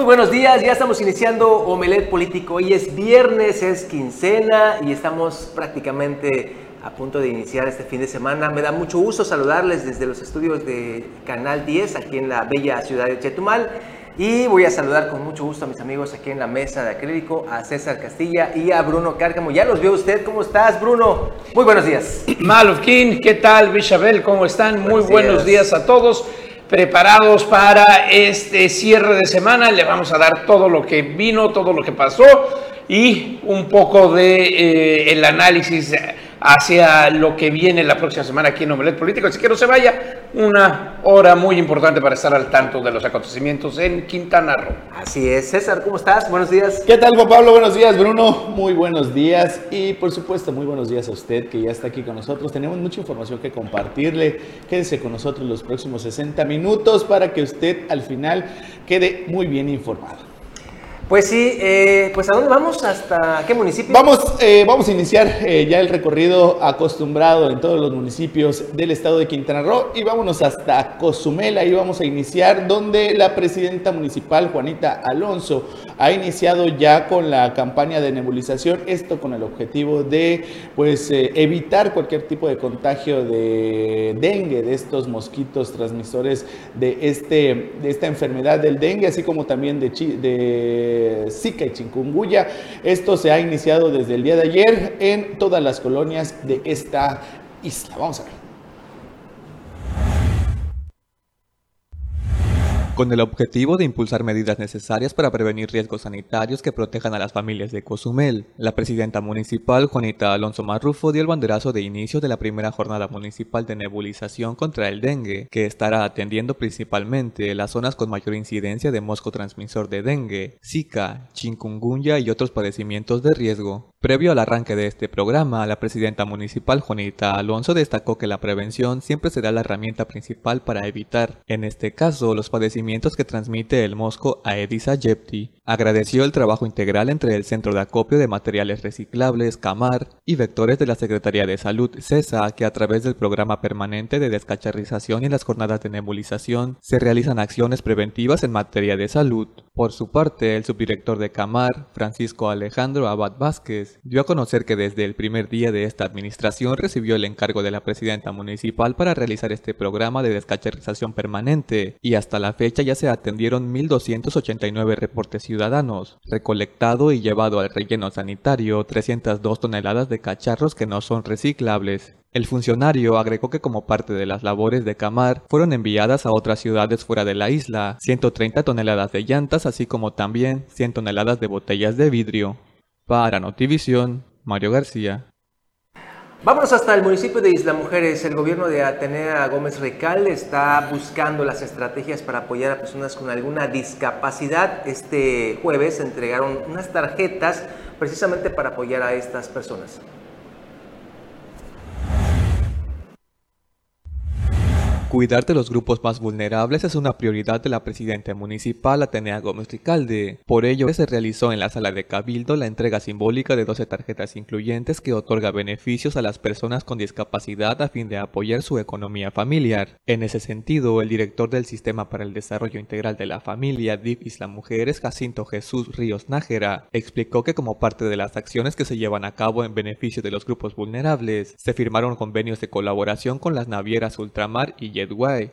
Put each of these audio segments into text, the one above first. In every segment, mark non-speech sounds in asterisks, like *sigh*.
Muy buenos días, ya estamos iniciando Omelet Político. Hoy es viernes, es quincena y estamos prácticamente a punto de iniciar este fin de semana. Me da mucho gusto saludarles desde los estudios de Canal 10 aquí en la bella ciudad de Chetumal. Y voy a saludar con mucho gusto a mis amigos aquí en la mesa de acrílico, a César Castilla y a Bruno Cárcamo. Ya los veo usted, ¿cómo estás, Bruno? Muy buenos días. Malufkin, ¿qué tal, Bichabel? ¿Cómo están? Muy buenos días a todos preparados para este cierre de semana. Le vamos a dar todo lo que vino, todo lo que pasó y un poco de eh, el análisis hacia lo que viene la próxima semana aquí en Omelet Político. Así que no se vaya, una hora muy importante para estar al tanto de los acontecimientos en Quintana Roo. Así es, César, ¿cómo estás? Buenos días. ¿Qué tal, Juan Pablo? Buenos días, Bruno. Muy buenos días y por supuesto muy buenos días a usted que ya está aquí con nosotros. Tenemos mucha información que compartirle. Quédese con nosotros los próximos 60 minutos para que usted al final quede muy bien informado. Pues sí, eh, pues ¿a dónde vamos? ¿Hasta qué municipio? Vamos, eh, vamos a iniciar eh, ya el recorrido acostumbrado en todos los municipios del estado de Quintana Roo y vámonos hasta Cozumel, ahí vamos a iniciar donde la presidenta municipal Juanita Alonso ha iniciado ya con la campaña de nebulización, esto con el objetivo de pues evitar cualquier tipo de contagio de dengue, de estos mosquitos transmisores de, este, de esta enfermedad del dengue, así como también de, de Zika y Chikungunya. Esto se ha iniciado desde el día de ayer en todas las colonias de esta isla. Vamos a ver. Con el objetivo de impulsar medidas necesarias para prevenir riesgos sanitarios que protejan a las familias de Cozumel. La presidenta municipal, Juanita Alonso Marrufo, dio el banderazo de inicio de la primera jornada municipal de nebulización contra el dengue, que estará atendiendo principalmente las zonas con mayor incidencia de mosco transmisor de dengue, Zika, chikungunya y otros padecimientos de riesgo. Previo al arranque de este programa, la presidenta municipal Juanita Alonso destacó que la prevención siempre será la herramienta principal para evitar, en este caso, los padecimientos que transmite el mosco Aedes aegypti. Agradeció el trabajo integral entre el Centro de Acopio de Materiales Reciclables, CAMAR, y vectores de la Secretaría de Salud, CESA, que a través del programa permanente de descacharrización y las jornadas de nebulización se realizan acciones preventivas en materia de salud. Por su parte, el subdirector de CAMAR, Francisco Alejandro Abad Vázquez, dio a conocer que desde el primer día de esta administración recibió el encargo de la presidenta municipal para realizar este programa de descacharización permanente y hasta la fecha ya se atendieron 1.289 reportes ciudadanos, recolectado y llevado al relleno sanitario 302 toneladas de cacharros que no son reciclables. El funcionario agregó que como parte de las labores de Camar fueron enviadas a otras ciudades fuera de la isla 130 toneladas de llantas así como también 100 toneladas de botellas de vidrio. Para Notivisión, Mario García. Vámonos hasta el municipio de Isla Mujeres. El gobierno de Atenea Gómez Recal está buscando las estrategias para apoyar a personas con alguna discapacidad. Este jueves entregaron unas tarjetas precisamente para apoyar a estas personas. Cuidar de los grupos más vulnerables es una prioridad de la presidenta municipal Atenea Gómez Ricalde. Por ello, se realizó en la sala de Cabildo la entrega simbólica de 12 tarjetas incluyentes que otorga beneficios a las personas con discapacidad a fin de apoyar su economía familiar. En ese sentido, el director del Sistema para el Desarrollo Integral de la Familia, DIF Isla Mujeres, Jacinto Jesús Ríos Nájera, explicó que como parte de las acciones que se llevan a cabo en beneficio de los grupos vulnerables, se firmaron convenios de colaboración con las navieras Ultramar y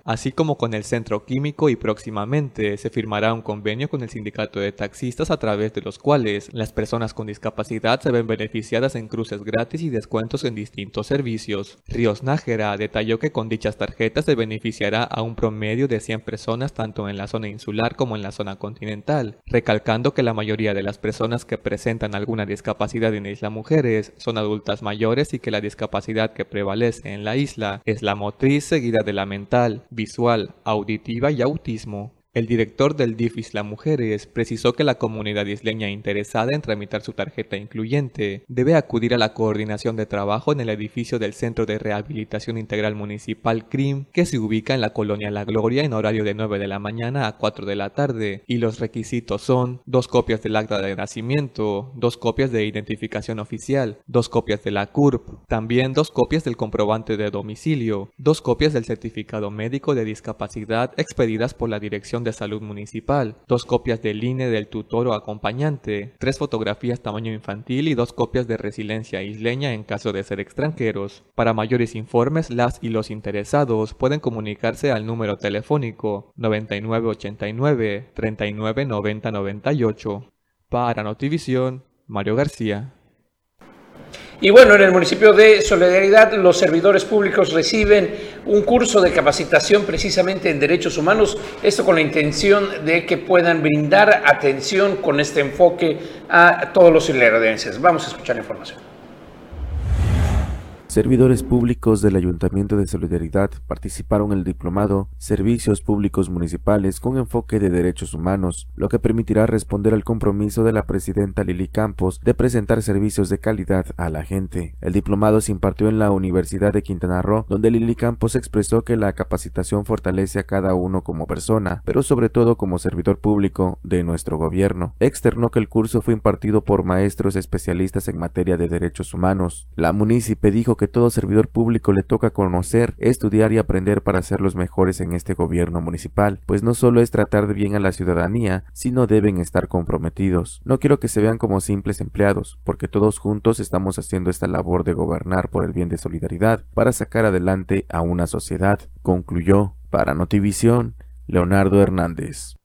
así como con el Centro Químico y próximamente se firmará un convenio con el Sindicato de Taxistas a través de los cuales las personas con discapacidad se ven beneficiadas en cruces gratis y descuentos en distintos servicios. Ríos Nájera detalló que con dichas tarjetas se beneficiará a un promedio de 100 personas tanto en la zona insular como en la zona continental, recalcando que la mayoría de las personas que presentan alguna discapacidad en Isla Mujeres son adultas mayores y que la discapacidad que prevalece en la isla es la motriz seguida de la mental, visual, auditiva y autismo. El director del DIF Isla Mujeres precisó que la comunidad isleña interesada en tramitar su tarjeta incluyente debe acudir a la coordinación de trabajo en el edificio del Centro de Rehabilitación Integral Municipal CRIM, que se ubica en la colonia La Gloria en horario de 9 de la mañana a 4 de la tarde, y los requisitos son dos copias del acta de nacimiento, dos copias de identificación oficial, dos copias de la CURP, también dos copias del comprobante de domicilio, dos copias del certificado médico de discapacidad expedidas por la Dirección de salud municipal, dos copias del INE del tutor o acompañante, tres fotografías tamaño infantil y dos copias de resiliencia isleña en caso de ser extranjeros. Para mayores informes, las y los interesados pueden comunicarse al número telefónico 9989 399098. Para Notivisión, Mario García. Y bueno, en el municipio de Solidaridad los servidores públicos reciben un curso de capacitación precisamente en derechos humanos, esto con la intención de que puedan brindar atención con este enfoque a todos los solidarenses. Vamos a escuchar la información. Servidores públicos del Ayuntamiento de Solidaridad participaron en el diplomado Servicios Públicos Municipales con enfoque de derechos humanos, lo que permitirá responder al compromiso de la presidenta Lili Campos de presentar servicios de calidad a la gente. El diplomado se impartió en la Universidad de Quintana Roo, donde Lili Campos expresó que la capacitación fortalece a cada uno como persona, pero sobre todo como servidor público de nuestro gobierno. Externó que el curso fue impartido por maestros especialistas en materia de derechos humanos. La munícipe dijo que todo servidor público le toca conocer, estudiar y aprender para ser los mejores en este gobierno municipal, pues no solo es tratar de bien a la ciudadanía, sino deben estar comprometidos. No quiero que se vean como simples empleados, porque todos juntos estamos haciendo esta labor de gobernar por el bien de solidaridad para sacar adelante a una sociedad, concluyó para Notivisión Leonardo Hernández.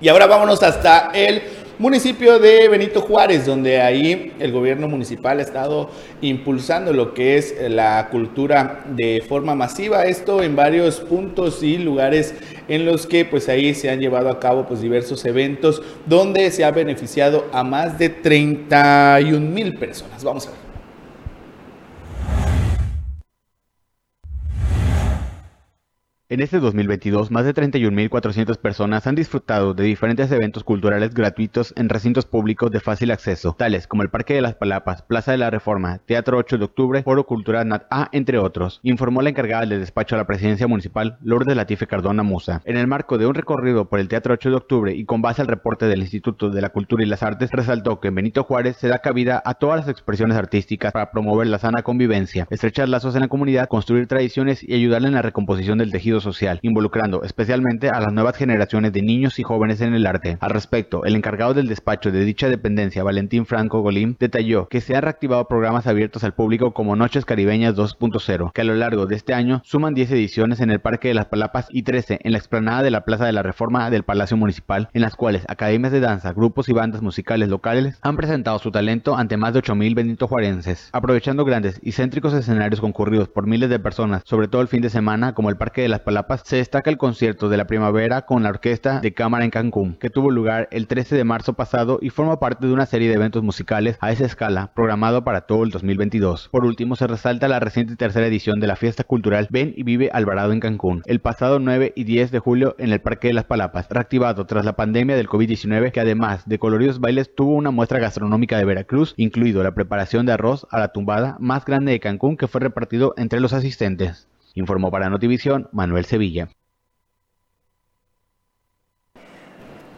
Y ahora vámonos hasta el municipio de Benito Juárez, donde ahí el gobierno municipal ha estado impulsando lo que es la cultura de forma masiva. Esto en varios puntos y lugares en los que pues ahí se han llevado a cabo pues diversos eventos donde se ha beneficiado a más de 31 mil personas. Vamos a ver. En este 2022, más de 31.400 personas han disfrutado de diferentes eventos culturales gratuitos en recintos públicos de fácil acceso, tales como el Parque de las Palapas, Plaza de la Reforma, Teatro 8 de Octubre, Foro Cultural Nat A, entre otros, informó la encargada del despacho a la presidencia municipal, Lourdes Latife Cardona Musa. En el marco de un recorrido por el Teatro 8 de Octubre y con base al reporte del Instituto de la Cultura y las Artes, resaltó que en Benito Juárez se da cabida a todas las expresiones artísticas para promover la sana convivencia, estrechar lazos en la comunidad, construir tradiciones y ayudar en la recomposición del social, involucrando especialmente a las nuevas generaciones de niños y jóvenes en el arte. Al respecto, el encargado del despacho de dicha dependencia, Valentín Franco Golim, detalló que se han reactivado programas abiertos al público como Noches Caribeñas 2.0, que a lo largo de este año suman 10 ediciones en el Parque de las Palapas y 13 en la explanada de la Plaza de la Reforma del Palacio Municipal, en las cuales academias de danza, grupos y bandas musicales locales han presentado su talento ante más de 8.000 benitojuarenses, aprovechando grandes y céntricos escenarios concurridos por miles de personas, sobre todo el fin de semana como el Parque de las Palapas se destaca el concierto de la primavera con la Orquesta de Cámara en Cancún, que tuvo lugar el 13 de marzo pasado y forma parte de una serie de eventos musicales a esa escala, programado para todo el 2022. Por último, se resalta la reciente tercera edición de la fiesta cultural Ven y Vive Alvarado en Cancún, el pasado 9 y 10 de julio en el Parque de las Palapas, reactivado tras la pandemia del COVID-19, que además de coloridos bailes tuvo una muestra gastronómica de Veracruz, incluido la preparación de arroz a la tumbada más grande de Cancún que fue repartido entre los asistentes. Informó para Notivisión Manuel Sevilla.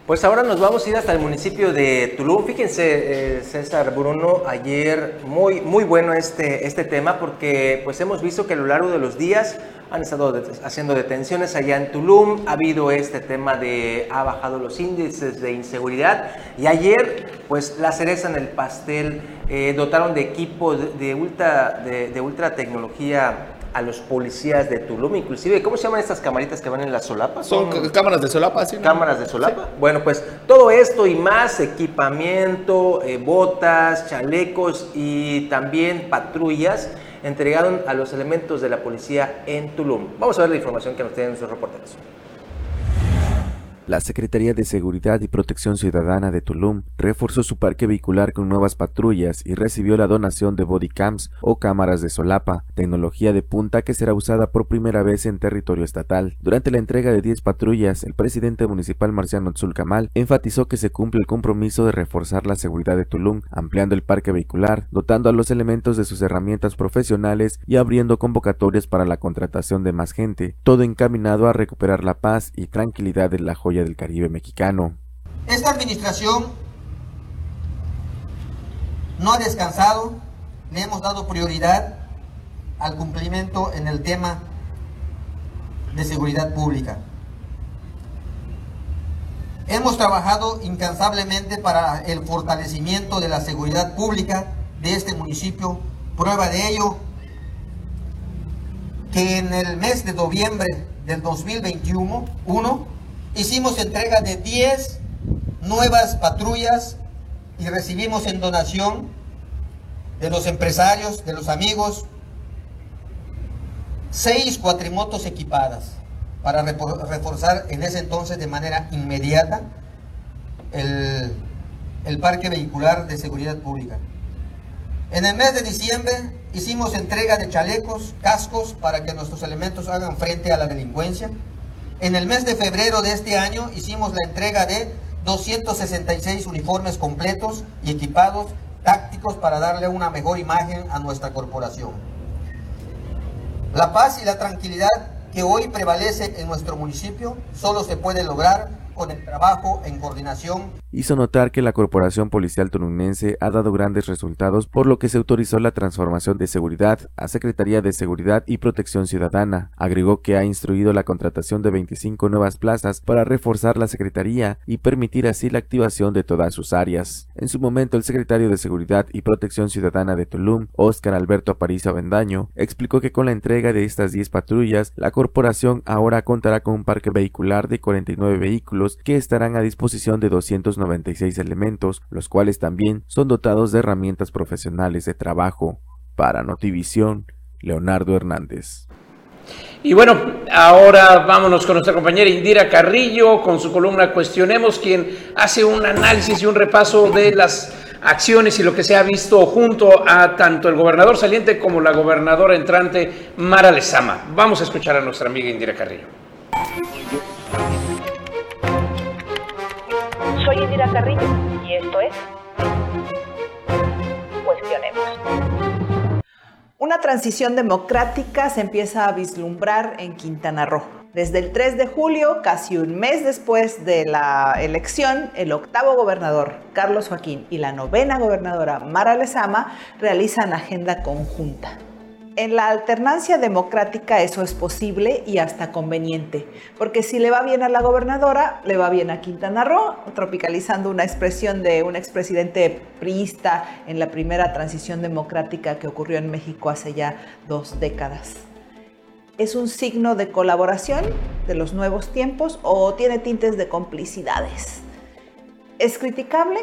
Pues ahora nos vamos a ir hasta el municipio de Tulum. Fíjense, eh, César Bruno, ayer muy, muy bueno este, este tema porque pues hemos visto que a lo largo de los días han estado haciendo detenciones allá en Tulum, ha habido este tema de, ha bajado los índices de inseguridad y ayer pues la cereza en el pastel eh, dotaron de equipo de, ultra, de ultra tecnología a los policías de Tulum, inclusive, ¿cómo se llaman estas camaritas que van en las solapas? Son, cámaras de solapa, sí. Cámaras de solapa. Bueno, pues todo esto y más, equipamiento, eh, botas, chalecos y también patrullas entregaron a los elementos de la policía en Tulum. Vamos a ver la información que nos tienen nuestros reporteros. La Secretaría de Seguridad y Protección Ciudadana de Tulum reforzó su parque vehicular con nuevas patrullas y recibió la donación de bodycams o cámaras de solapa, tecnología de punta que será usada por primera vez en territorio estatal. Durante la entrega de 10 patrullas, el presidente municipal Marciano Tzulcamal enfatizó que se cumple el compromiso de reforzar la seguridad de Tulum, ampliando el parque vehicular, dotando a los elementos de sus herramientas profesionales y abriendo convocatorias para la contratación de más gente, todo encaminado a recuperar la paz y tranquilidad de la joya del Caribe mexicano. Esta administración no ha descansado, le hemos dado prioridad al cumplimiento en el tema de seguridad pública. Hemos trabajado incansablemente para el fortalecimiento de la seguridad pública de este municipio. Prueba de ello que en el mes de noviembre del 2021 uno, hicimos entrega de 10 nuevas patrullas y recibimos en donación de los empresarios, de los amigos, seis cuatrimotos equipadas para reforzar en ese entonces de manera inmediata el, el parque vehicular de seguridad pública. En el mes de diciembre hicimos entrega de chalecos, cascos para que nuestros elementos hagan frente a la delincuencia. En el mes de febrero de este año hicimos la entrega de 266 uniformes completos y equipados tácticos para darle una mejor imagen a nuestra corporación. La paz y la tranquilidad que hoy prevalece en nuestro municipio solo se puede lograr con el trabajo en coordinación. Hizo notar que la Corporación Policial Tununense ha dado grandes resultados, por lo que se autorizó la transformación de seguridad a Secretaría de Seguridad y Protección Ciudadana. Agregó que ha instruido la contratación de 25 nuevas plazas para reforzar la Secretaría y permitir así la activación de todas sus áreas. En su momento, el secretario de Seguridad y Protección Ciudadana de Tulum, Óscar Alberto Aparicio Avendaño, explicó que con la entrega de estas 10 patrullas, la corporación ahora contará con un parque vehicular de 49 vehículos que estarán a disposición de 296 elementos, los cuales también son dotados de herramientas profesionales de trabajo. Para Notivisión, Leonardo Hernández. Y bueno, ahora vámonos con nuestra compañera Indira Carrillo con su columna Cuestionemos, quien hace un análisis y un repaso de las acciones y lo que se ha visto junto a tanto el gobernador saliente como la gobernadora entrante Mara Lezama. Vamos a escuchar a nuestra amiga Indira Carrillo. Soy Indira Carrillo y esto es Cuestionemos. Una transición democrática se empieza a vislumbrar en Quintana Roo. Desde el 3 de julio, casi un mes después de la elección, el octavo gobernador, Carlos Joaquín, y la novena gobernadora, Mara Lezama, realizan agenda conjunta. En la alternancia democrática eso es posible y hasta conveniente, porque si le va bien a la gobernadora, le va bien a Quintana Roo, tropicalizando una expresión de un expresidente priista en la primera transición democrática que ocurrió en México hace ya dos décadas. ¿Es un signo de colaboración de los nuevos tiempos o tiene tintes de complicidades? ¿Es criticable?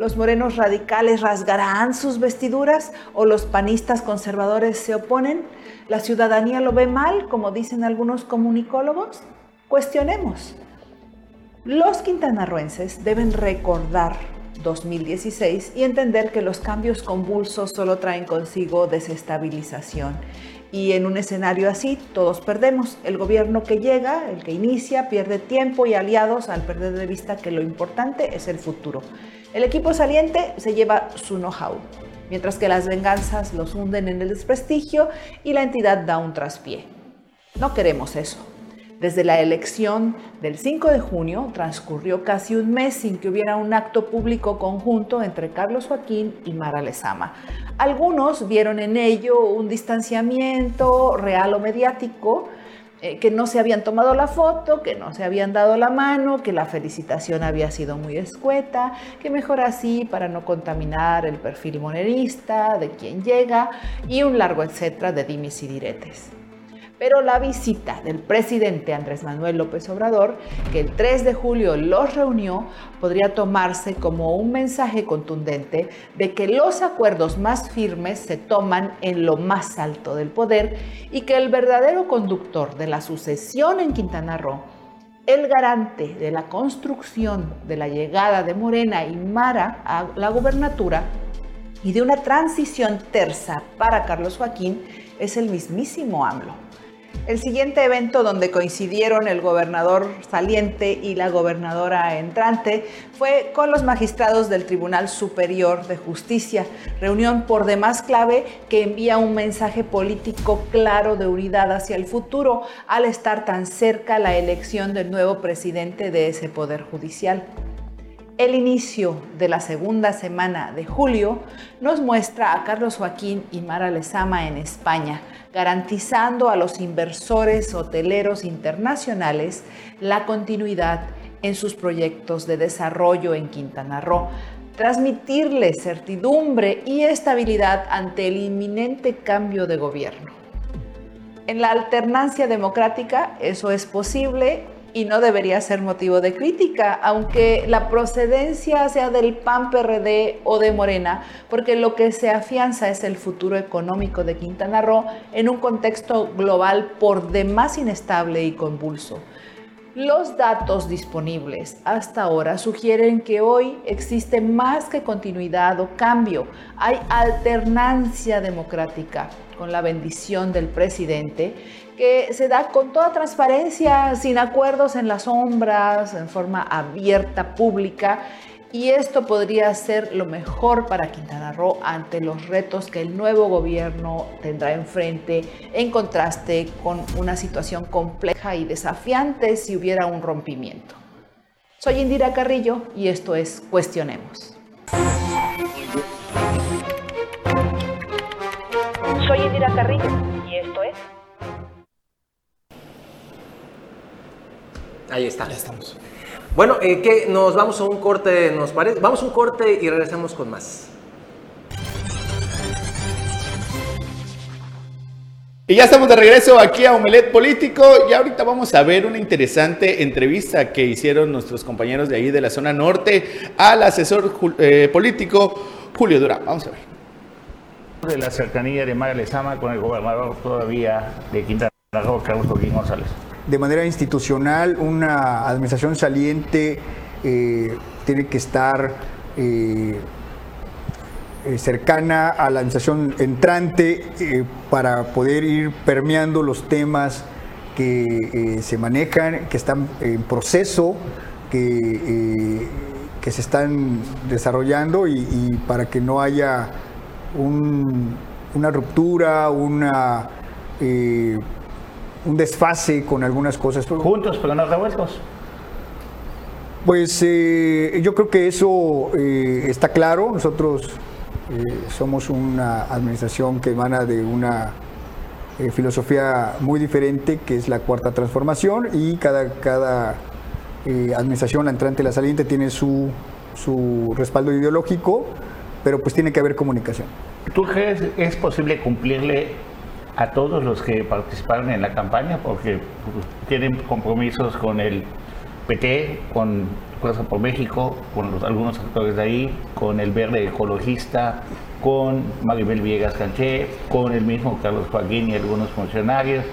¿Los morenos radicales rasgarán sus vestiduras o los panistas conservadores se oponen? ¿La ciudadanía lo ve mal, como dicen algunos comunicólogos? Cuestionemos. Los quintanarruenses deben recordar 2016 y entender que los cambios convulsos solo traen consigo desestabilización. Y en un escenario así, todos perdemos. El gobierno que llega, el que inicia, pierde tiempo y aliados al perder de vista que lo importante es el futuro. El equipo saliente se lleva su know-how, mientras que las venganzas los hunden en el desprestigio y la entidad da un traspié. No queremos eso. Desde la elección del 5 de junio transcurrió casi un mes sin que hubiera un acto público conjunto entre Carlos Joaquín y Mara Lezama. Algunos vieron en ello un distanciamiento real o mediático, eh, que no se habían tomado la foto, que no se habían dado la mano, que la felicitación había sido muy escueta, que mejor así para no contaminar el perfil monerista de quien llega y un largo etcétera de dimis y diretes pero la visita del presidente Andrés Manuel López Obrador, que el 3 de julio los reunió, podría tomarse como un mensaje contundente de que los acuerdos más firmes se toman en lo más alto del poder y que el verdadero conductor de la sucesión en Quintana Roo el garante de la construcción de la llegada de Morena y Mara a la gubernatura y de una transición tersa para Carlos Joaquín es el mismísimo AMLO. El siguiente evento donde coincidieron el gobernador saliente y la gobernadora entrante fue con los magistrados del Tribunal Superior de Justicia, reunión por demás clave que envía un mensaje político claro de unidad hacia el futuro al estar tan cerca la elección del nuevo presidente de ese poder judicial. El inicio de la segunda semana de julio nos muestra a Carlos Joaquín y Mara Lezama en España, garantizando a los inversores hoteleros internacionales la continuidad en sus proyectos de desarrollo en Quintana Roo, transmitirle certidumbre y estabilidad ante el inminente cambio de gobierno. En la alternancia democrática eso es posible y no debería ser motivo de crítica, aunque la procedencia sea del PAN PRD o de Morena, porque lo que se afianza es el futuro económico de Quintana Roo en un contexto global por demás inestable y convulso. Los datos disponibles hasta ahora sugieren que hoy existe más que continuidad o cambio, hay alternancia democrática con la bendición del presidente que se da con toda transparencia, sin acuerdos en las sombras, en forma abierta, pública. Y esto podría ser lo mejor para Quintana Roo ante los retos que el nuevo gobierno tendrá enfrente, en contraste con una situación compleja y desafiante si hubiera un rompimiento. Soy Indira Carrillo y esto es Cuestionemos. Soy Indira Carrillo Ahí está. Ya estamos. Bueno, eh, ¿qué? nos vamos a un corte, ¿nos parece? Vamos a un corte y regresamos con más. Y ya estamos de regreso aquí a Omelet Político y ahorita vamos a ver una interesante entrevista que hicieron nuestros compañeros de ahí de la zona norte al asesor eh, político Julio Durán. Vamos a ver. De la cercanía de Mara Lezama con el gobernador todavía de Quintana Roo, Carlos Joaquín González de manera institucional una administración saliente eh, tiene que estar eh, eh, cercana a la administración entrante para poder ir permeando los temas que se manejan, que están en proceso, que, que se están desarrollando y, para que no haya una ruptura, una un desfase con algunas cosas. Juntos, pero no revueltos. Pues eh, yo creo que eso eh, está claro. Nosotros eh, somos una administración que emana de una filosofía muy diferente, que es la cuarta transformación, y cada, cada administración, la entrante y la saliente, tiene su, su respaldo ideológico, pero pues tiene que haber comunicación. ¿Tú crees que es posible cumplirle a todos los que participaron en la campaña porque tienen compromisos con el PT, con Fuerza por México, con los, algunos actores de ahí, con el Verde Ecologista, con Maribel Villegas Canché, con el mismo Carlos Joaquín y algunos funcionarios.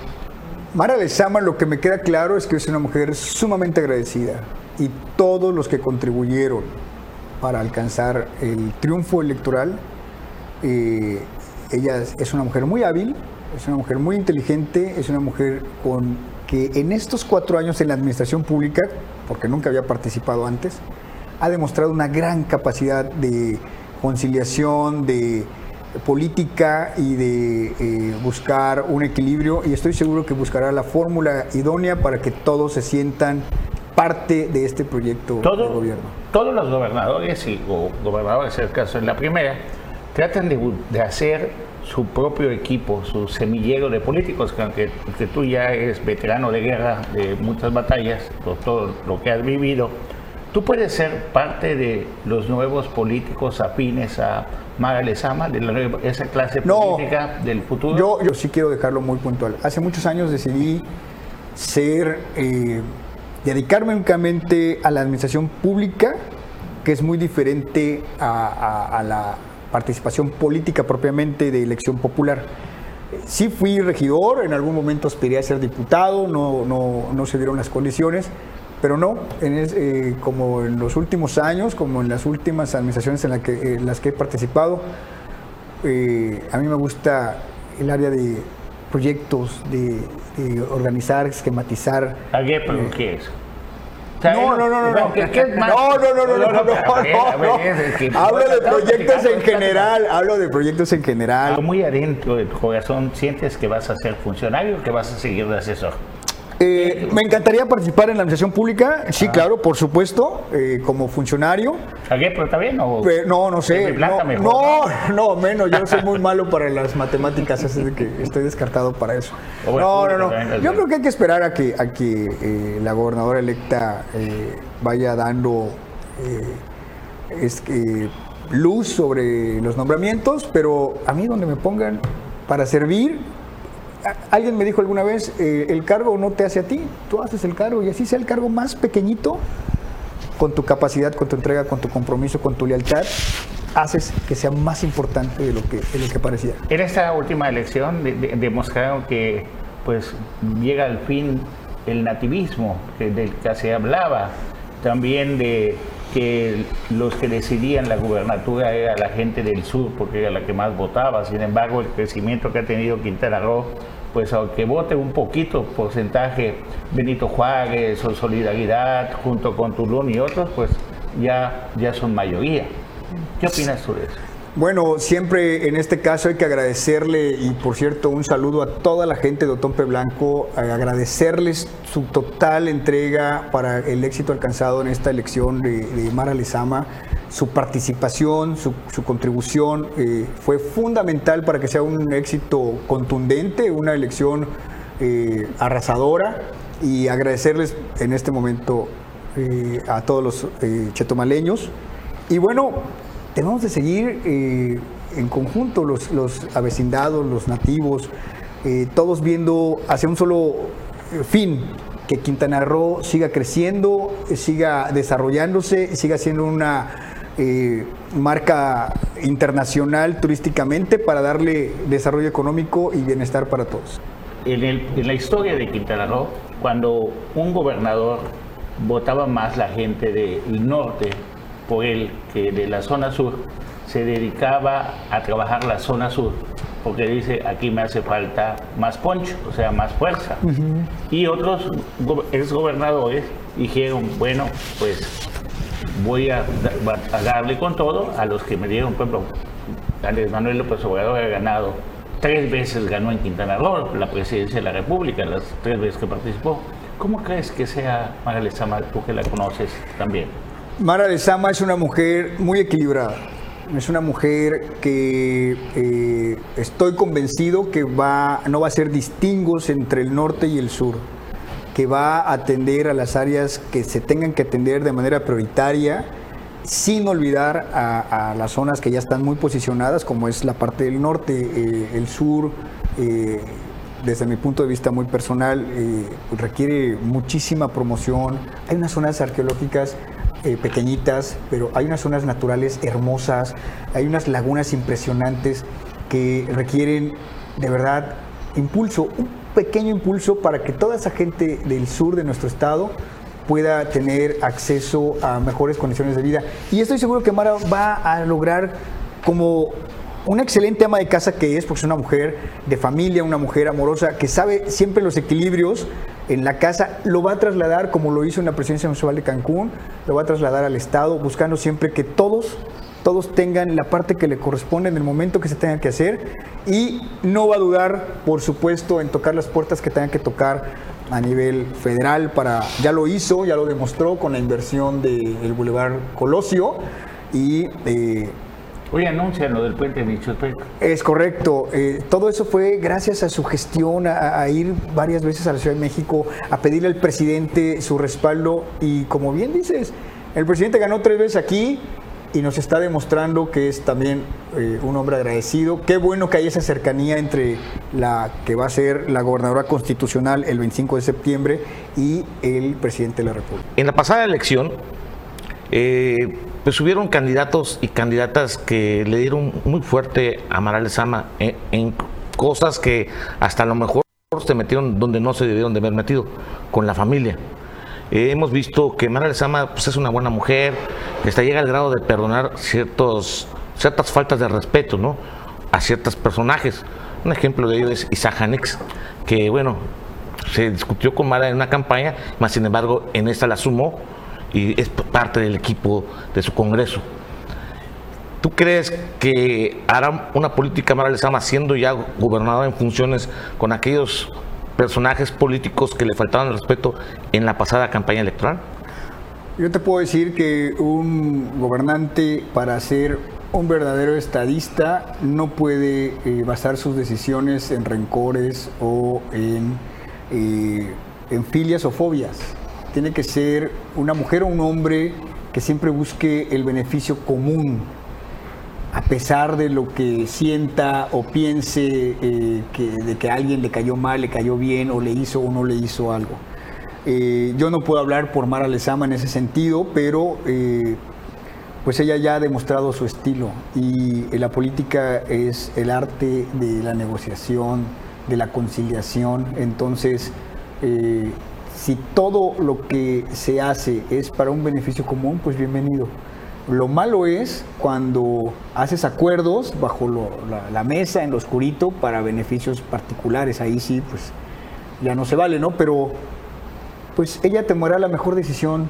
Mara Lezama, lo que me queda claro es que es una mujer sumamente agradecida y todos los que contribuyeron para alcanzar el triunfo electoral, eh, ella es una mujer muy hábil, es una mujer muy inteligente, es una mujer con que en estos cuatro años en la administración pública, porque nunca había participado antes, ha demostrado una gran capacidad de conciliación, de política y de eh, buscar un equilibrio y estoy seguro que buscará la fórmula idónea para que todos se sientan parte de este proyecto de gobierno. Todos los gobernadores y gobernadores, en el caso en la primera, tratan de, de hacer su propio equipo, su semillero de políticos, que aunque, tú ya eres veterano de guerra, de muchas batallas, por todo lo que has vivido, tú puedes ser parte de los nuevos políticos afines a Mara Lezama, de esa clase política del futuro. Yo, yo sí quiero dejarlo muy puntual. Hace muchos años decidí ser, eh, dedicarme únicamente a la administración pública, que es muy diferente a la participación política propiamente de elección popular. Sí fui regidor, en algún momento aspiré a ser diputado, no, no, no se dieron las condiciones, pero no, en eh, como en los últimos años, como en las últimas administraciones en, la que, en las que he participado, eh, a mí me gusta el área de proyectos, de, organizar, esquematizar. ¿A qué, pero qué es? No, no, no, no, no. No, no, no, no, no, no, Hablo de proyectos en general, hablo de proyectos en general. Muy adentro de tu corazón, ¿sientes que vas a ser funcionario o que vas a seguir de asesor? Eh, me encantaría participar en la administración pública, sí, Ah. claro, por supuesto, eh, como funcionario. ¿Aquí pero está bien o no, no sé. No, mejor, no, no, menos. Yo soy muy *laughs* malo para las matemáticas, así de que estoy descartado para eso. No, no, no. Yo creo que hay que esperar a que, a que eh, la gobernadora electa eh, vaya dando es luz sobre los nombramientos, pero a mí donde me pongan para servir, a- alguien me dijo alguna vez, eh, el cargo no te hace a ti, tú haces el cargo y así sea el cargo más pequeñito, con tu capacidad, con tu entrega, con tu compromiso, con tu lealtad, haces que sea más importante de lo que, de lo que parecía. En esta última elección de- de- demostraron que pues llega al fin el nativismo del que se hablaba, también de que los que decidían la gubernatura era la gente del sur porque era la que más votaba, sin embargo el crecimiento que ha tenido Quintana Roo, pues aunque vote un poquito porcentaje Benito Juárez o Solidaridad junto con Tulum y otros, pues ya, ya son mayoría. ¿Qué opinas tú de eso? Bueno, siempre en este caso hay que agradecerle, y por cierto, un saludo a toda la gente de Otompe Blanco, a agradecerles su total entrega para el éxito alcanzado en esta elección de, Mara Lezama, su participación, su, contribución eh, fue fundamental para que sea un éxito contundente, una elección eh, arrasadora, y agradecerles en este momento eh, a todos los eh, chetomaleños. Y bueno, tenemos de seguir eh, en conjunto los, los avecindados, los nativos, eh, todos viendo hacia un solo eh, fin, que Quintana Roo siga creciendo, siga desarrollándose, siga siendo una marca internacional turísticamente para darle desarrollo económico y bienestar para todos. En, el- en la historia de Quintana Roo, cuando un gobernador votaba más la gente del norte por él que de la zona sur, se dedicaba a trabajar la zona sur, porque dice, aquí me hace falta más poncho, o sea, más fuerza. Y otros go- exgobernadores dijeron, bueno, pues voy a, a darle con todo a los que me dieron, por ejemplo, Andrés Manuel López Obrador ha ganado, tres veces ganó en Quintana Roo la presidencia de la República, las tres veces que participó. ¿Cómo crees que sea Mara Lezama, tú que la conoces también? Mara Lezama es una mujer muy equilibrada. Es una mujer que eh, estoy convencido que va, no va a hacer distingos entre el norte y el sur, que va a atender a las áreas que se tengan que atender de manera prioritaria, sin olvidar a, las zonas que ya están muy posicionadas, como es la parte del norte, eh, el sur. eh, desde mi punto de vista muy personal, requiere muchísima promoción. Hay unas zonas arqueológicas eh, pequeñitas, pero hay unas zonas naturales hermosas, hay unas lagunas impresionantes que requieren de verdad impulso, un pequeño impulso para que toda esa gente del sur de nuestro estado pueda tener acceso a mejores condiciones de vida. Y estoy seguro que Mara va a lograr como una excelente ama de casa que es, porque es una mujer de familia, una mujer amorosa, que sabe siempre los equilibrios en la casa, lo va a trasladar como lo hizo en la presidencia municipal de Cancún, lo va a trasladar al Estado, buscando siempre que todos, todos tengan la parte que le corresponde en el momento que se tenga que hacer. Y no va a dudar, por supuesto, en tocar las puertas que tengan que tocar a nivel federal para, ya lo hizo, ya lo demostró con la inversión del Boulevard Colosio y eh, Hoy anuncian lo del puente de Michotepec. es correcto. Eh, todo eso fue gracias a su gestión, a, a ir varias veces a la Ciudad de México, a pedirle al presidente su respaldo. Y como bien dices, el presidente ganó tres veces aquí y nos está demostrando que es también eh, un hombre agradecido. Qué bueno que hay esa cercanía entre la que va a ser la gobernadora constitucional el 25 de septiembre y el presidente de la República. En la pasada elección, eh, pues hubieron candidatos y candidatas que le dieron muy fuerte a Mara Lezama en, en cosas que hasta a lo mejor se metieron donde no se debieron de haber metido, con la familia. Eh, hemos visto que Mara Lezama pues, es una buena mujer, hasta llega al grado de perdonar ciertos, ciertas faltas de respeto ¿no? a ciertos personajes. Un ejemplo de ello es Isaac Hanix, que bueno, se discutió con Mara en una campaña, más sin embargo en esta la sumó y es parte del equipo de su Congreso. ¿Tú crees que hará una política Mara Lezama siendo ya gobernadora en funciones con aquellos personajes políticos que le faltaban respeto en la pasada campaña electoral? Yo te puedo decir que un gobernante para ser un verdadero estadista no puede eh, basar sus decisiones en rencores o en, eh, en filias o fobias. Tiene que ser una mujer o un hombre que siempre busque el beneficio común, a pesar de lo que sienta o piense eh, de que alguien le cayó mal, le cayó bien o le hizo o no le hizo algo. Eh, yo no puedo hablar por Mara Lezama en ese sentido, pero eh, pues ella ya ha demostrado su estilo y la política es el arte de la negociación, de la conciliación. Entonces, si todo lo que se hace es para un beneficio común, pues bienvenido. Lo malo es cuando haces acuerdos bajo la, mesa, en lo oscurito, para beneficios particulares. Ahí sí, pues ya no se vale, ¿no? Pero pues ella tomará la mejor decisión.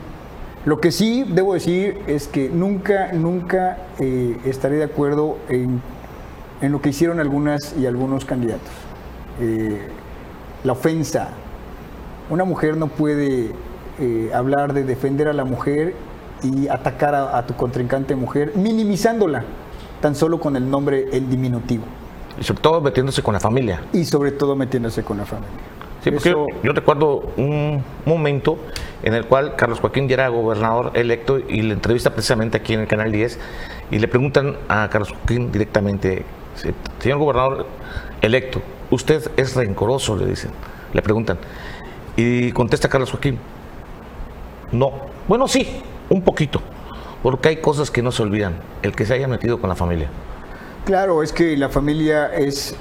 Lo que sí debo decir es que nunca, nunca eh, estaré de acuerdo en, lo que hicieron algunas y algunos candidatos. Eh, la ofensa. Una mujer no puede eh, hablar de defender a la mujer y atacar a, tu contrincante mujer, minimizándola, tan solo con el nombre en diminutivo. Y sobre todo metiéndose con la familia. Y sobre todo metiéndose con la familia. Sí, porque yo recuerdo un momento en el cual Carlos Joaquín ya era gobernador electo y le entrevista precisamente aquí en el Canal 10 y le preguntan a Carlos Joaquín directamente, señor gobernador electo, usted es rencoroso, le dicen, le preguntan. Y contesta Carlos Joaquín, no, bueno, sí, un poquito, porque hay cosas que no se olvidan, el que se haya metido con la familia. Claro, es que la familia es,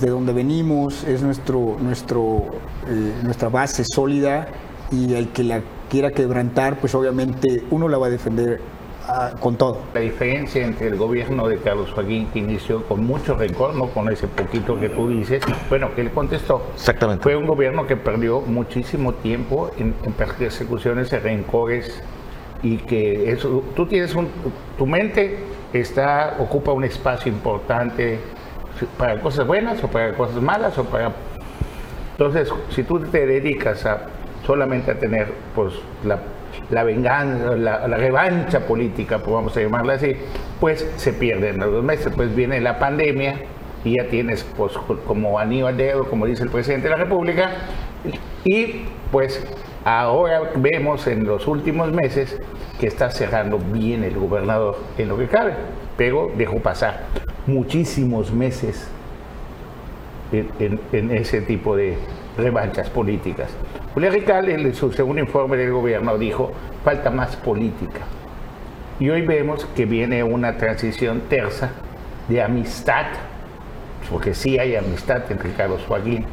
de donde venimos, es nuestro, nuestro, eh, nuestra base sólida y el que la quiera quebrantar, pues obviamente uno la va a defender ah, con todo. La diferencia entre el gobierno de Carlos Joaquín, que inició con mucho rencor, no con ese poquito que tú dices, bueno, que él contestó. Exactamente. Fue un gobierno que perdió muchísimo tiempo en, en persecuciones y rencores y que eso, tú tienes un, tu mente está, ocupa un espacio importante para cosas buenas o para cosas malas o para... Entonces, si tú te dedicas a solamente a tener pues la, la venganza, la, revancha política, pues vamos a llamarla así, pues se pierden los dos meses, pues viene la pandemia y ya tienes pues como Aníbal dedo, como dice el presidente de la República, y pues Ahora vemos en los últimos meses que está cerrando bien el gobernador en lo que cabe, pero dejó pasar muchísimos meses en, ese tipo de revanchas políticas. Julián Rical, en su segundo informe del gobierno, dijo, falta más política. Y hoy vemos que viene una transición tersa de amistad, porque sí hay amistad entre Carlos Joaquín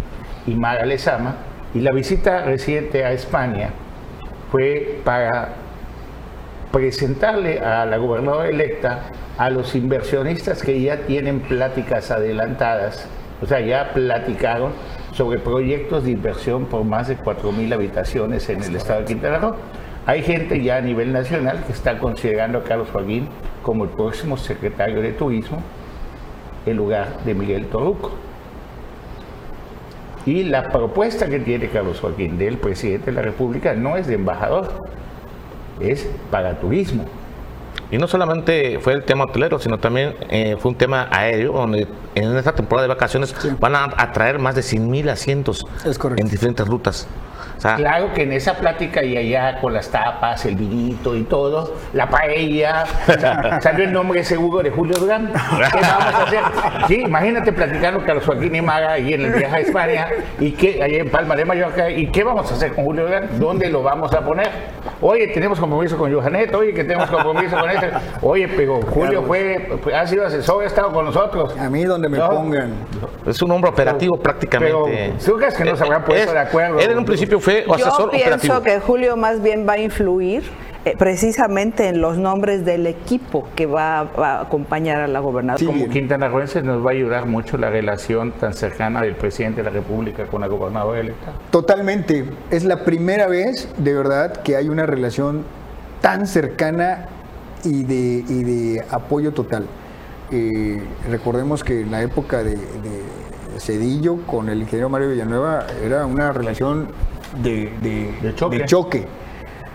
y Mara Lezama, y la visita reciente a España fue para presentarle a la gobernadora electa a los inversionistas que ya tienen pláticas adelantadas, o sea, ya platicaron sobre proyectos de inversión por más de 4.000 habitaciones en el estado de Quintana Roo. Hay gente ya a nivel nacional que está considerando a Carlos Joaquín como el próximo secretario de Turismo en lugar de Miguel Toruco. Y la propuesta que tiene Carlos Joaquín del presidente de la República no es de embajador, es para turismo. Y no solamente fue el tema hotelero, sino también eh, fue un tema aéreo, donde en esta temporada de vacaciones van a atraer más de 100.000 asientos en diferentes rutas claro que en esa plática y allá con las tapas, el vinito y todo, la paella, *laughs* salió el nombre seguro de Julio Durán. ¿Qué vamos a hacer? Sí, imagínate platicando con Carlos Joaquín y Maga ahí en el viaje a España y que ahí en Palma de Mallorca, ¿y qué vamos a hacer con Julio Durán? ¿Dónde lo vamos a poner? Oye, tenemos compromiso con Johanet, oye, que tenemos compromiso con este. Oye, pero Julio fue, ha sido asesor, ha estado con nosotros. A mí donde me pongan. Es un hombre operativo prácticamente. Pero, ¿tú crees que no se habrán puesto de acuerdo? Él en un principio fue yo pienso que Julio más bien va a influir eh, precisamente en los nombres del equipo que va, a acompañar a la gobernadora. Como quintanarroenses nos va a ayudar mucho la relación tan cercana del presidente de la República con la gobernadora electa. Totalmente. Es la primera vez, de verdad, que hay una relación tan cercana y de, apoyo total. Eh, recordemos que en la época de, Cedillo con el ingeniero Mario Villanueva era una relación de, De choque. de choque.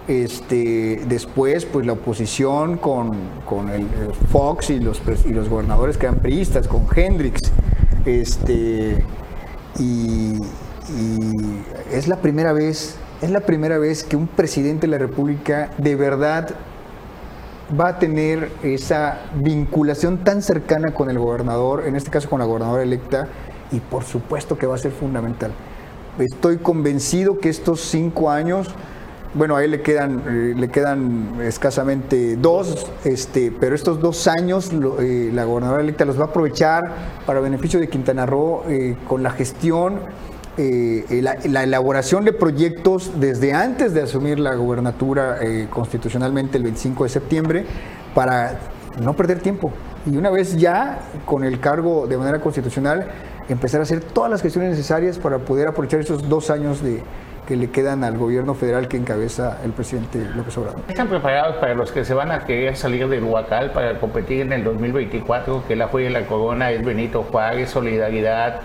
Este, después, pues la oposición con, con el, eh, Fox y los, y los gobernadores que eran priistas, con Hendrix. Este, y, y es la primera vez, es la primera vez que un presidente de la República de verdad va a tener esa vinculación tan cercana con el gobernador, en este caso con la gobernadora electa, y por supuesto que va a ser fundamental. Estoy convencido que estos cinco años, bueno, ahí le quedan, eh, le quedan escasamente dos, este, pero estos dos años lo- eh, la gobernadora electa los va a aprovechar para beneficio de Quintana Roo eh, con la gestión eh, la, la elaboración de proyectos desde antes de asumir la gubernatura eh, constitucionalmente el 25 de septiembre para no perder tiempo. Y una vez ya con el cargo de manera constitucional, empezar a hacer todas las gestiones necesarias para poder aprovechar esos dos años de, que le quedan al gobierno federal que encabeza el presidente López Obrador. ¿Están preparados para los que se van a querer salir del Huacal para competir en el 2024? Que la joya de la corona es Benito Juárez, Solidaridad,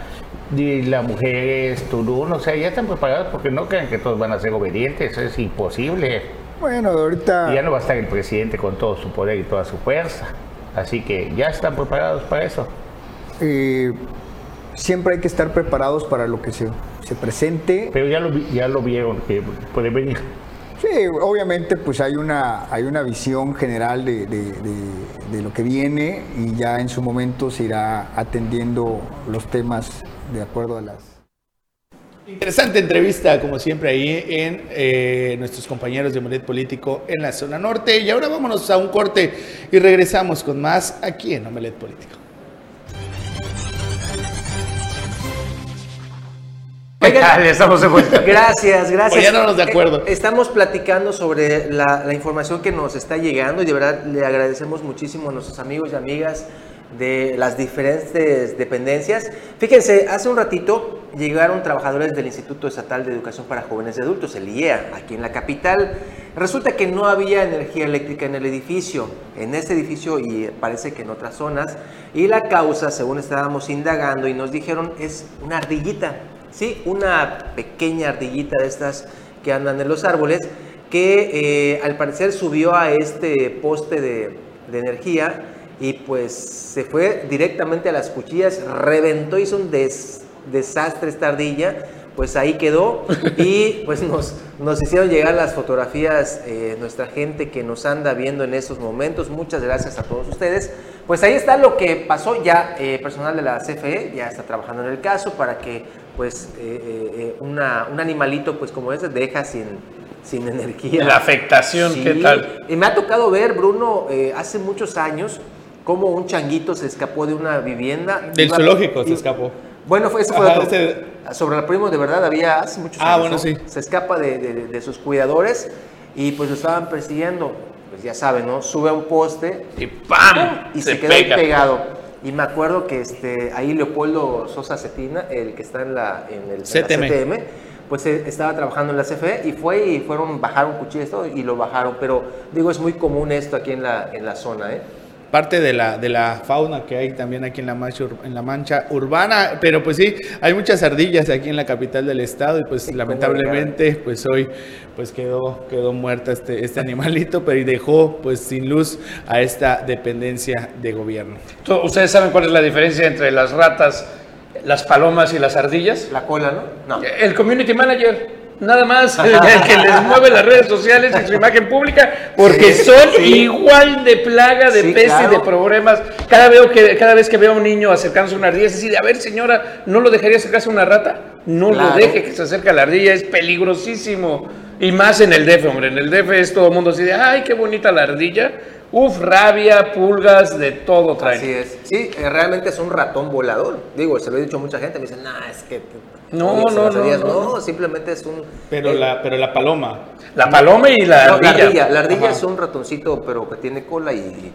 y la mujer es Turún. O sea, ya están preparados porque no crean que todos van a ser obedientes. Es imposible. Bueno, ahorita... Y ya no va a estar el presidente con todo su poder y toda su fuerza. Así que ya están preparados para eso. eh, siempre hay que estar preparados para lo que se, se presente. Pero ya lo, vi- ya lo vieron que puede venir. Sí, obviamente pues hay una, hay una visión general de, de- de- de lo que viene y ya en su momento se irá atendiendo los temas de acuerdo a las... Interesante entrevista, como siempre, ahí en eh, nuestros compañeros de Molet Político en la zona norte. Y ahora vámonos a un corte y regresamos con más aquí en Omelet Político. Oigan, tal? Estamos de vuelta. Gracias, gracias. Poniéndonos de acuerdo. Eh, Estamos platicando sobre la, la información que nos está llegando y de verdad le agradecemos muchísimo a nuestros amigos y amigas de las diferentes dependencias. Fíjense, hace un ratito llegaron trabajadores del Instituto Estatal de Educación para Jóvenes y Adultos, el IEA, aquí en la capital. Resulta que no había energía eléctrica en el edificio, en este edificio y parece que en otras zonas. Y la causa, según estábamos indagando y nos dijeron, es una ardillita. Sí, una pequeña ardillita de estas que andan en los árboles, que eh, al parecer subió a este poste de, de energía y pues se fue directamente a las cuchillas, reventó, hizo un des- desastre esta ardilla, pues ahí quedó y pues nos, nos hicieron llegar las fotografías eh, nuestra gente que nos anda viendo en estos momentos, muchas gracias a todos ustedes. Pues ahí está lo que pasó, ya eh, personal de la CFE ya está trabajando en el caso para que pues eh, eh, eh, una- un animalito pues como ese deja sin, sin energía. La afectación, ¿qué tal? Y me ha tocado ver, Bruno, eh, hace muchos años, cómo un changuito se escapó de una vivienda. Del Iba- zoológico se escapó. Bueno, fue, ese fue Ajá, otro. ese- Sobre el primo de verdad había hace muchos Ah, años. bueno, ¿no? sí. Se escapa de, de- de sus cuidadores y pues lo estaban persiguiendo. Pues ya saben, ¿no? Sube a un poste Y ¡pam! y se, quedó pega. pegado. Y me acuerdo que este, ahí Leopoldo Sosa Cetina, el que está en la, en el, en la CTM. CTM, pues eh, estaba trabajando en la CFE y fue y fueron, bajaron cuchillas y lo bajaron. Pero digo, es muy común esto aquí en la, en la zona, ¿eh? Parte de la, de la fauna que hay también aquí en la, mancha, en la mancha urbana, pero pues sí, hay muchas ardillas aquí en la capital del estado y pues Sí, lamentablemente pues hoy pues quedó, quedó muerta este, este animalito, pero y dejó pues sin luz a esta dependencia de gobierno. ¿Tú- ¿Ustedes saben cuál es la diferencia entre las ratas, las palomas y las ardillas? La cola, ¿no? No. El community manager. Nada más *laughs* el *laughs* que les mueve las redes sociales y su imagen pública, porque Sí, son sí. igual de plaga, de Sí, peste, claro. de problemas. Cada, veo que, cada vez que veo a un niño acercándose a una ardilla, es decir, a ver señora, ¿no lo dejaría acercarse a una rata? No lo deje que se acerque a la ardilla, es peligrosísimo. Y más en el DF, hombre, en el DF es todo el mundo así de, ay, qué bonita la ardilla. Uf, rabia, pulgas, de todo traen. Así es. Sí, eh, realmente es un ratón volador. Digo, se lo he dicho a mucha gente, me dicen, nah, es que... No, no, no, ardillas". no. No, simplemente es un... Pero, eh, la, pero la paloma, La paloma y la no, ardilla. la ardilla, la ardilla es un ratoncito, pero que tiene cola y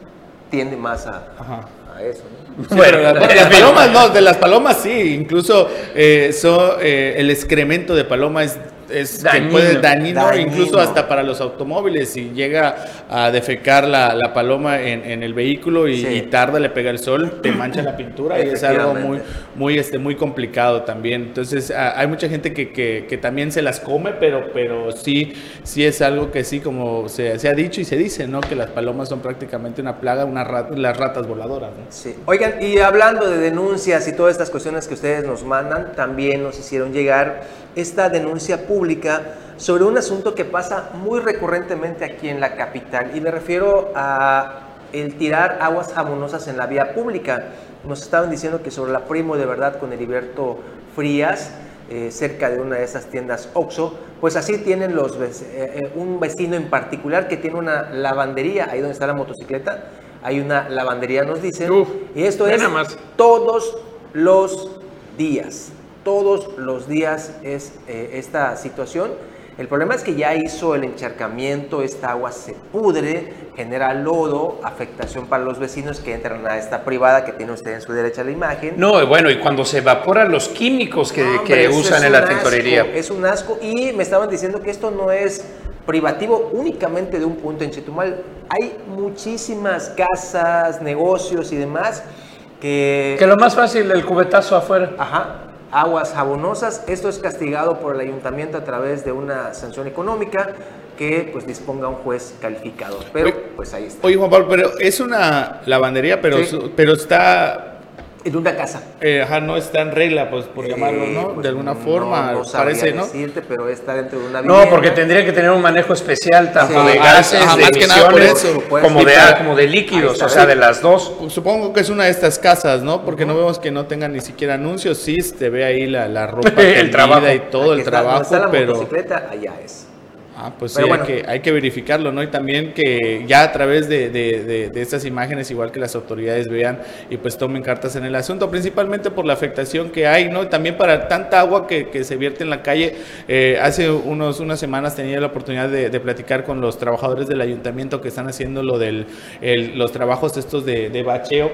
tiende más a, Ajá. a eso, ¿no? Sí, pero las, las palomas no, de las palomas sí, incluso eh, so- eh, el excremento de paloma es es Dañino. que puede dañino, Dañino. incluso hasta para los automóviles. Si llega a defecar la, la paloma en, en el vehículo y, Sí. y tarda, le pega el sol, te mancha la pintura y es algo muy, muy, este, muy complicado también. Entonces, a- hay mucha gente que, que- que también se las come, pero, pero sí, sí es algo que sí, como se, se ha dicho y se dice, ¿no? Que las palomas son prácticamente una plaga, una rat- las ratas voladoras, ¿no? Sí. Oigan, y hablando de denuncias y todas estas cuestiones que ustedes nos mandan, también nos hicieron llegar esta denuncia pública sobre un asunto que pasa muy recurrentemente aquí en la capital y me refiero a el tirar aguas jamonosas en la vía pública. Nos estaban diciendo que sobre la Primo de Verdad con Heriberto Frías, eh, cerca de una de esas tiendas Oxxo, pues así tienen los eh, eh, un vecino en particular que tiene una lavandería, ahí donde está la motocicleta, hay una lavandería, nos dicen, Uf, y esto es más. todos los días, todos los días es eh, esta situación. El problema es que ya hizo el encharcamiento, esta agua se pudre, genera lodo, afectación para los vecinos que entran a esta privada que tiene usted en su derecha la imagen. No, bueno, y cuando se evaporan los químicos que, No, que hombre, eso usan en la tintorería. es un asco y me estaban diciendo que esto no es privativo únicamente de un punto en Chetumal. Hay muchísimas casas, negocios y demás que... Que lo más fácil, el cubetazo afuera. Ajá, aguas jabonosas. Esto es castigado por el ayuntamiento a través de una sanción económica que pues disponga un juez calificador. Pero pues ahí está. Oye, Juan Pablo, pero es una lavandería, pero, Sí. pero está En una casa. Eh, ajá, no está en regla, pues por Eh, llamarlo, ¿no? pues, de alguna forma, no parece, ¿no? decirte, pero está dentro de una No, vivienda. porque tendría que tener un manejo especial, tanto Sí. de Ah, gases, ajá, de más que nada por emisiones, eso. como, de, como de líquidos, está. o sea, de las dos. Supongo que es una de estas casas, ¿no? Porque no vemos que no tengan ni siquiera anuncios. Sí, se ve ahí la, la ropa *laughs* El trabajo. y todo Aquí el está, trabajo, está la pero... motocicleta, allá es. Ah, pues sí, hay, que, hay que verificarlo, ¿no? Y también que ya a través de, de- de- de estas imágenes, igual que las autoridades vean y pues tomen cartas en el asunto, principalmente por la afectación que hay, ¿no? También para tanta agua que, que se vierte en la calle. Eh, hace unos, unas semanas tenía la oportunidad de, platicar con los trabajadores del ayuntamiento que están haciendo lo del, el- los trabajos estos de, bacheo.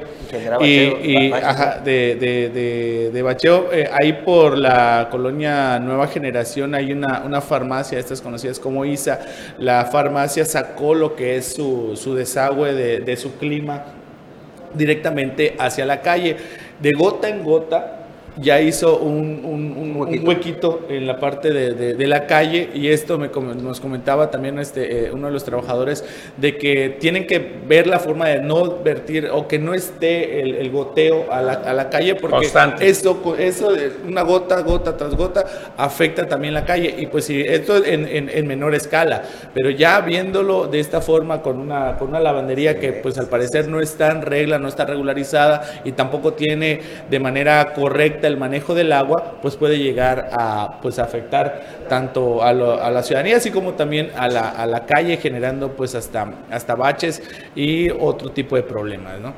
Y, y, ajá, de, de, de, de bacheo. Eh, ahí por la colonia Nueva Generación hay una, una farmacia, estas conocidas como ISA. La farmacia sacó lo que es su, su desagüe de, de su clima directamente hacia la calle. De gota en gota ya hizo un, un- un- un huequito. en la parte de, de- de la calle y esto me nos comentaba también este, eh, uno de los trabajadores de que tienen que ver la forma de no vertir o que no esté el, el goteo a la, a la calle porque Constante. eso, eso de una gota, gota tras gota afecta también la calle y pues sí, esto en, en- en menor escala, pero ya viéndolo de esta forma con una, con una lavandería que pues al parecer no está en regla, no está regularizada y tampoco tiene de manera correcta el manejo del agua, pues puede llegar a pues afectar tanto a, lo- a la ciudadanía así como también a la, a la calle generando pues hasta, hasta baches y otro tipo de problemas, ¿no?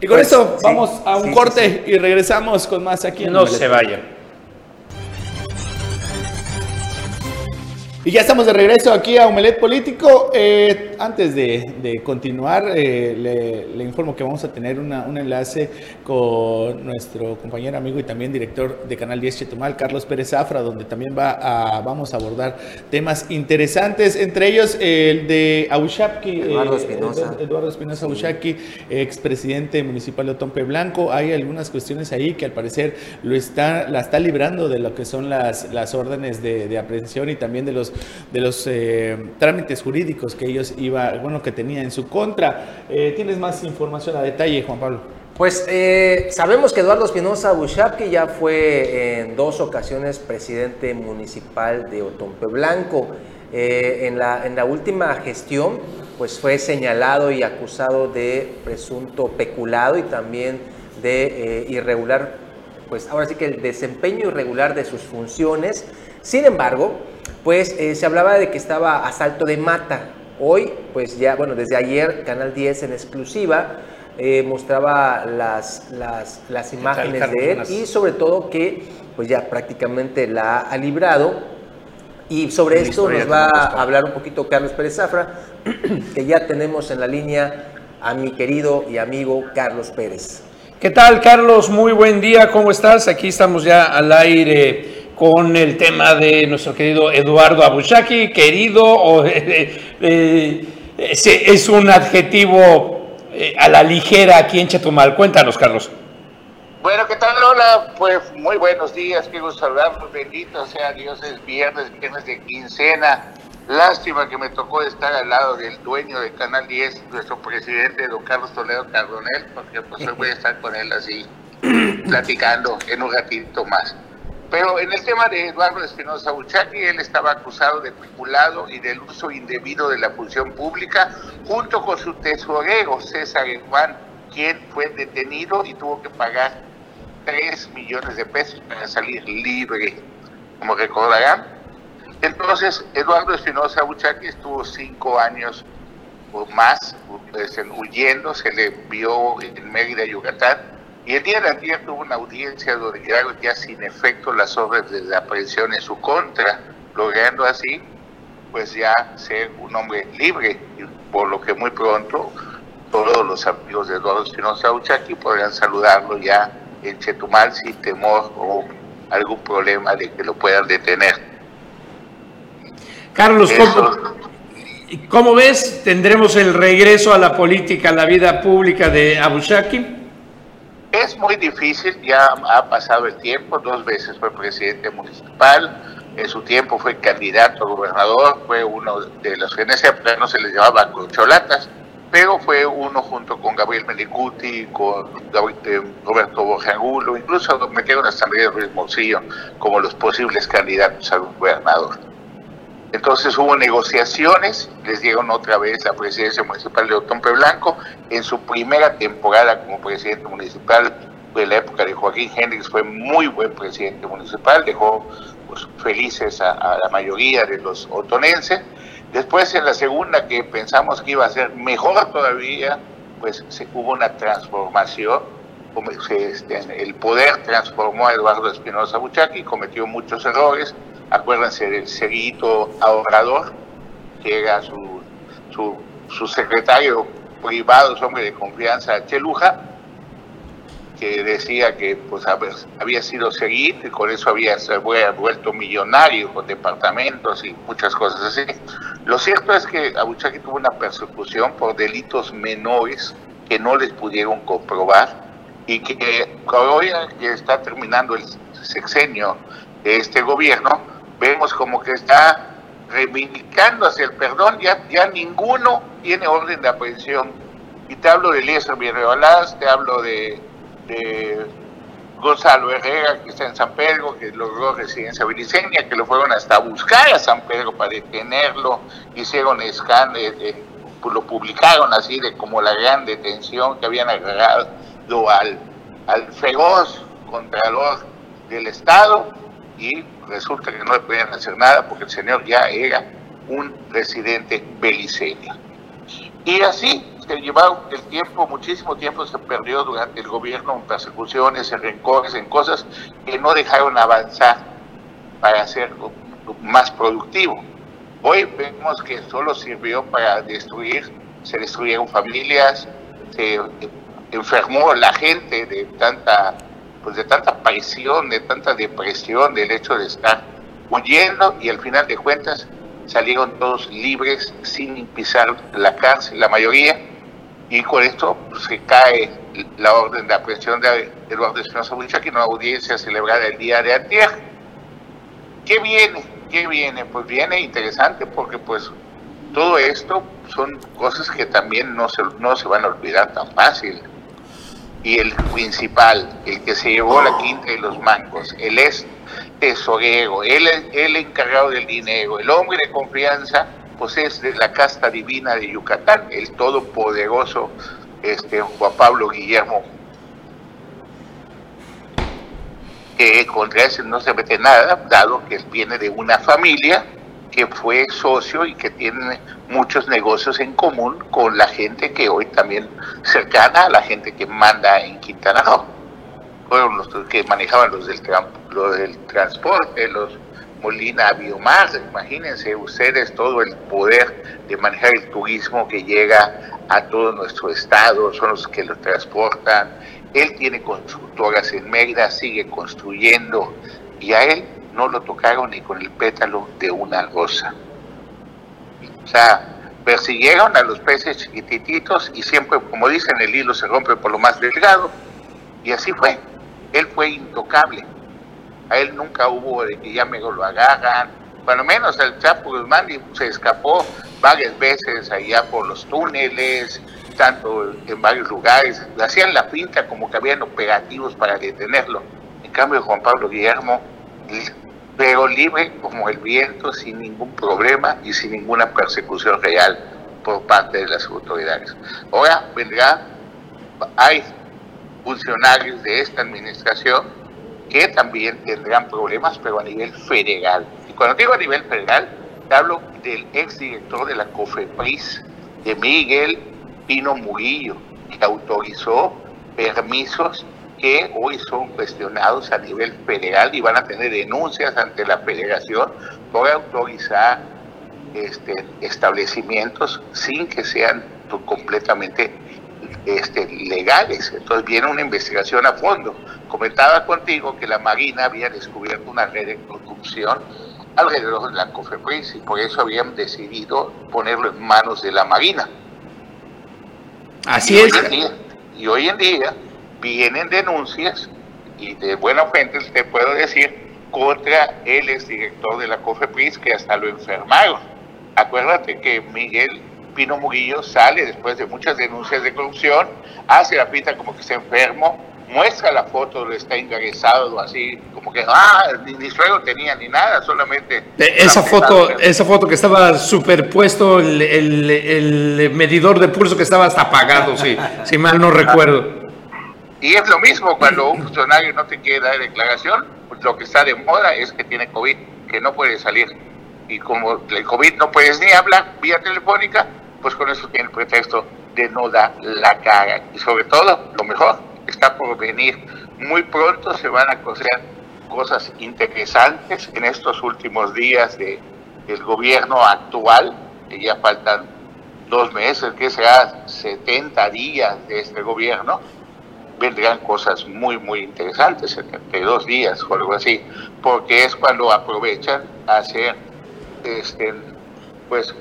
Y con Pues, esto sí, vamos a un sí, sí, corte y regresamos con más aquí en No se vayan. Y ya estamos de regreso aquí a Omelet Político. Eh, antes de, de continuar, eh, le, le informo que vamos a tener una- un enlace con nuestro compañero, amigo y también director de Canal 10 Chetumal, Carlos Pérez Zafra, donde también va a, vamos a abordar temas interesantes, entre ellos el de Aushapki. Eduardo eh, Espinosa. Edu- Eduardo Espinosa Aushaki, expresidente municipal de Otompe Blanco. Hay algunas cuestiones ahí que al parecer lo está, la está librando de lo que son las, las órdenes de, de aprehensión y también de los, de los eh, trámites jurídicos que ellos iba, bueno, que tenía en su contra. Eh, ¿Tienes más información a detalle, Juan Pablo? Pues eh, sabemos que Eduardo Espinosa Bushapki ya fue en dos ocasiones presidente municipal de Otompe Blanco. En, la, en la última gestión, pues fue señalado y acusado de presunto peculado y también de irregular, pues ahora sí que el desempeño irregular de sus funciones. Sin embargo, pues eh, se hablaba de que estaba a salto de mata. Hoy, pues ya, bueno, desde ayer, Canal 10 en exclusiva eh, mostraba las, las, las imágenes de él Unas- y sobre todo que pues ya prácticamente la ha librado. Y sobre Una esto nos va a hablar un poquito Carlos Pérez Zafra, *clears throat* que ya tenemos en la línea a mi querido y amigo Carlos Pérez. ¿Qué tal, Carlos? Muy buen día, ¿cómo estás? Aquí estamos ya al aire con el tema de nuestro querido Eduardo Abushaki, querido, o, *laughs* eh, eh, es, un adjetivo eh, a la ligera aquí en Chetumal. Cuéntanos, Carlos. Bueno, ¿qué tal Lola? Pues muy buenos días, quiero saludarlos, bendito sea Dios, es viernes, viernes de quincena. Lástima que me tocó estar al lado del dueño de Canal 10, nuestro presidente, don Carlos Toledo Cardonel, porque pues hoy voy a estar con él así, platicando en un ratito más. Pero en el tema de Eduardo Espinosa Buchaki, él estaba acusado de peculado y del uso indebido de la función pública, junto con su tesorero César Juan, quien fue detenido y tuvo que pagar 3 millones de pesos para salir libre, como recordarán. Entonces, Eduardo Espinosa Buchaki estuvo cinco años o más pues, huyendo, se le vio en Mérida, Yucatán, y el día de ayer tuvo una audiencia donde quedaron ya sin efecto las obras de la presión en su contra, logrando así pues ya ser un hombre libre, por lo que muy pronto todos los amigos de Eduardo Espinosa Uchaki podrán saludarlo ya en Chetumal sin temor o algún problema de que lo puedan detener. Carlos, ¿cómo, ves? ¿Tendremos el regreso a la política, a la vida pública de Abushaki? Es muy difícil, ya ha pasado el tiempo, dos veces fue presidente municipal, en su tiempo fue candidato a gobernador, fue uno de los que en ese época no se les llamaba corcholatas, pero fue uno junto con Gabriel Melicuti, con eh, Roberto Borjangulo, incluso metieron a San Miguel Ruiz Morcillo como los posibles candidatos a gobernador. Entonces hubo negociaciones, les dieron otra vez la presidencia municipal de Otompe Blanco. En su primera temporada como presidente municipal, de la época de Joaquín Hendrix, fue muy buen presidente municipal, dejó pues, felices a, la mayoría de los otonenses. Después en la segunda, que pensamos que iba a ser mejor todavía, pues se, hubo una transformación. Este, el poder transformó a Eduardo Espinosa Buchaki, cometió muchos errores, acuérdense del Cerito Ahorrador, que era su, su, secretario privado, su hombre de confianza, Cheluja, que decía que pues había sido seguido y con eso había había vuelto millonario con departamentos y muchas cosas así. Lo cierto es que Abuchaki tuvo una persecución por delitos menores que no les pudieron comprobar y que hoy que está terminando el sexenio de este gobierno, vemos como que está reivindicando hacia el perdón, ya, ya ninguno tiene orden de aprehensión. Y te hablo de Eliezer Villarreolás, te hablo de, de Gonzalo Herrera, que está en San Pedro, que logró residencia biliseña, que lo fueron hasta buscar a San Pedro para detenerlo, hicieron escándalo, lo publicaron así de como la gran detención que habían agarrado al, al feroz contralor del Estado y resulta que no le podían hacer nada porque el señor ya era un presidente beliceño. Y así se llevaba el tiempo, muchísimo tiempo se perdió durante el gobierno en persecuciones, en rencores, en cosas que no dejaron avanzar para ser más productivo. Hoy vemos que solo sirvió para destruir, se destruyeron familias, se enfermó la gente de tanta pues de tanta presión, de tanta depresión, del hecho de estar huyendo y al final de cuentas salieron todos libres sin pisar la cárcel, la mayoría, y con esto pues, se cae la orden de aprehensión de Eduardo Espinosa Buchaki en una audiencia celebrada el día de ayer. ¿Qué viene? ¿Qué viene? Pues viene interesante porque pues todo esto son cosas que también no se, no se van a olvidar tan fácil y el principal, el que se llevó la quinta de los mangos, él es tesorero, él es el encargado del dinero, el hombre de confianza, pues es de la casta divina de Yucatán, el todopoderoso este, Juan Pablo Guillermo, que contra ese no se mete nada, dado que él viene de una familia que fue socio y que tiene muchos negocios en común con la gente que hoy también cercana a la gente que manda en Quintana Roo. Fueron los que manejaban los del, del transporte, los Molina Biomar, imagínense ustedes todo el poder de manejar el turismo que llega a todo nuestro estado, son los que lo transportan. Él tiene constructoras en Mérida, sigue construyendo y a él no lo tocaron ni con el pétalo de una rosa. O sea, persiguieron a los peces chiquititos y siempre, como dicen, el hilo se rompe por lo más delgado. Y así fue. Él fue intocable. A él nunca hubo de que ya me lo agarran. Bueno, menos el Chapo Guzmán se escapó varias veces allá por los túneles, tanto en varios lugares. Hacían la pinta como que habían operativos para detenerlo. En cambio, Juan Pablo Guillermo pero libre como el viento, sin ningún problema y sin ninguna persecución real por parte de las autoridades. Ahora vendrá, hay funcionarios de esta administración que también tendrán problemas, pero a nivel federal. Y cuando digo a nivel federal, hablo del exdirector de la COFEPRIS, de Miguel Pino Murillo, que autorizó permisos que hoy son cuestionados a nivel federal y van a tener denuncias ante la federación por autorizar este, establecimientos sin que sean completamente este, legales. Entonces viene una investigación a fondo. Comentaba contigo que la Marina había descubierto una red de corrupción alrededor de la COFEPRIS y por eso habían decidido ponerlo en manos de la Marina. Así es. y hoy en día vienen denuncias, y de buena fuente te puedo decir, contra el exdirector de la COFEPRIS que hasta lo enfermaron. Acuérdate que Miguel Pino Murillo sale después de muchas denuncias de corrupción, hace la pinta como que está enfermo, muestra la foto donde está ingresado así como que ah ni, suelo tenía ni nada solamente eh, esa foto esa foto que estaba superpuesto el, el, medidor de pulso que estaba hasta apagado sí si mal no recuerdo y es lo mismo cuando un funcionario no te quiere dar declaración, pues lo que está de moda es que tiene COVID, que no puede salir. Y como el COVID no puedes ni hablar vía telefónica, pues con eso tiene el pretexto de no dar la cara. Y sobre todo, lo mejor está por venir. Muy pronto se van a conocer cosas interesantes en estos últimos días de, del gobierno actual, que ya faltan dos meses, que será 70 días de este gobierno vendrán cosas muy, muy interesantes, 72 días o algo así, porque es cuando aprovechan a hacer este, pues,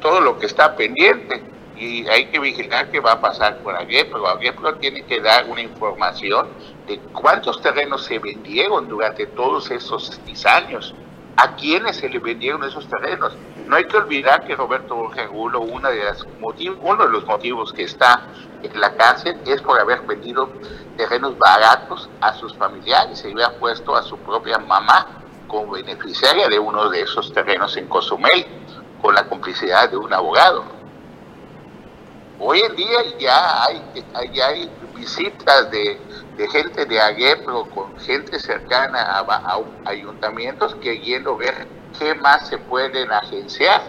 todo lo que está pendiente y hay que vigilar qué va a pasar con Aguepro. Aguepro tiene que dar una información de cuántos terrenos se vendieron durante todos esos años, a quiénes se le vendieron esos terrenos. No hay que olvidar que Roberto Borges uno de los motivos que está en la cárcel es por haber vendido terrenos baratos a sus familiares. Se había puesto a su propia mamá como beneficiaria de uno de esos terrenos en Cozumel, con la complicidad de un abogado. Hoy en día ya hay, ya hay visitas de, gente de Aguepro con gente cercana a, ayuntamientos queriendo ver qué más se pueden agenciar.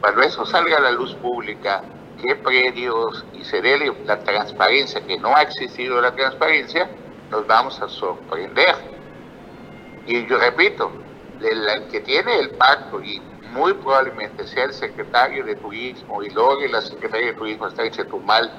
Cuando eso salga a la luz pública, qué predios y se dé la transparencia, que no ha existido la transparencia, nos vamos a sorprender. Y yo repito, el que tiene el pacto y muy probablemente sea el secretario de turismo y luego la secretaria de turismo está en Chetumal,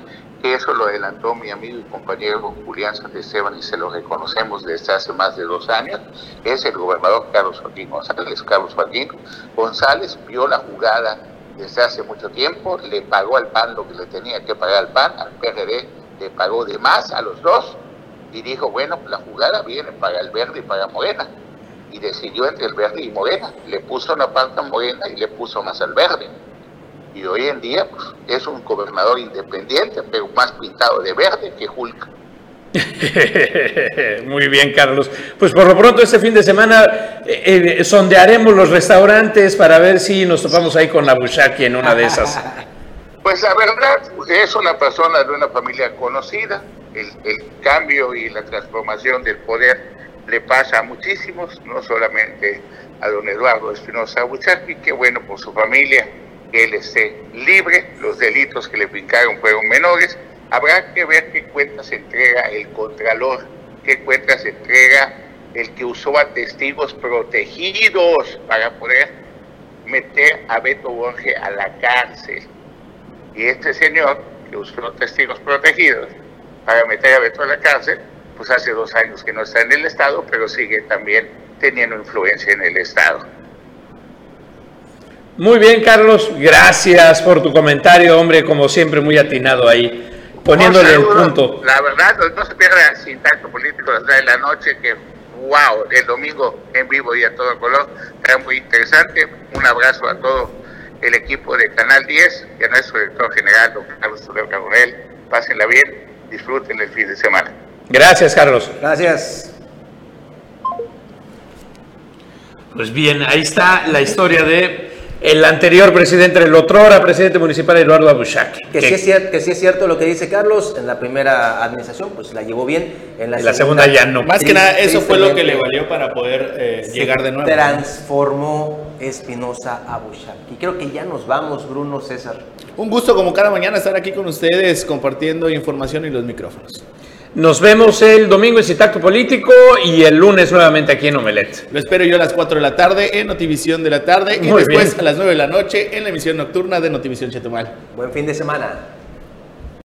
que eso lo adelantó mi amigo y compañero Julián Esteban y se lo reconocemos desde hace más de dos años, es el gobernador Carlos Joaquín González. Carlos Joaquín González vio la jugada desde hace mucho tiempo, le pagó al PAN lo que le tenía que pagar al PAN, al PRD le pagó de más a los dos y dijo, bueno, la jugada viene para el verde y para Morena. Y decidió entre el verde y Morena. Le puso una parte a Morena y le puso más al verde. Y hoy en día pues, es un gobernador independiente, pero más pintado de verde que Hulk. *laughs* Muy bien, Carlos. Pues por lo pronto este fin de semana eh, eh, sondearemos los restaurantes para ver si nos topamos ahí con la Bushaki en una de esas. *laughs* Pues la verdad, es una persona de una familia conocida. El, cambio y la transformación del poder le pasa a muchísimos, no solamente a don Eduardo Espinosa Buchaki, que bueno por su familia, que él esté libre, los delitos que le brincaron fueron menores, Habrá que ver qué cuentas entrega el Contralor, qué cuentas entrega el que usó a testigos protegidos para poder meter a Beto Borges a la cárcel. Y este señor que usó testigos protegidos para meter a Beto a la cárcel, pues hace dos años que no está en el Estado, pero sigue también teniendo influencia en el Estado. Muy bien, Carlos, gracias por tu comentario, hombre, como siempre, muy atinado ahí, poniéndole el punto. La verdad, no se pierda sin tanto político de la noche, que wow, el domingo en vivo y a todo color, será muy interesante. Un abrazo a todo el equipo de Canal 10 y a nuestro director general, don Carlos Soler Carbonel. Pásenla bien, disfruten el fin de semana. Gracias, Carlos. Gracias. Pues bien, ahí está la historia de el anterior presidente, el otrora presidente municipal Eduardo Abushaki. Que, sí es cierto, que sí es cierto lo que dice Carlos, en la primera administración pues la llevó bien, en la, En la segunda ya no. Más que nada, eso fue lo que le valió para poder eh, llegar de nuevo. Transformó Espinosa a Bushaki. Creo que ya nos vamos, Bruno César. Un gusto como cada mañana estar aquí con ustedes compartiendo información y los micrófonos. Nos vemos el domingo en Citacto Político y el lunes nuevamente aquí en Omelet. Lo espero yo a las 4 de la tarde en Notivisión de la tarde y después bien. a las 9 de la noche en la emisión nocturna de Notivisión Chetumal. Buen fin de semana.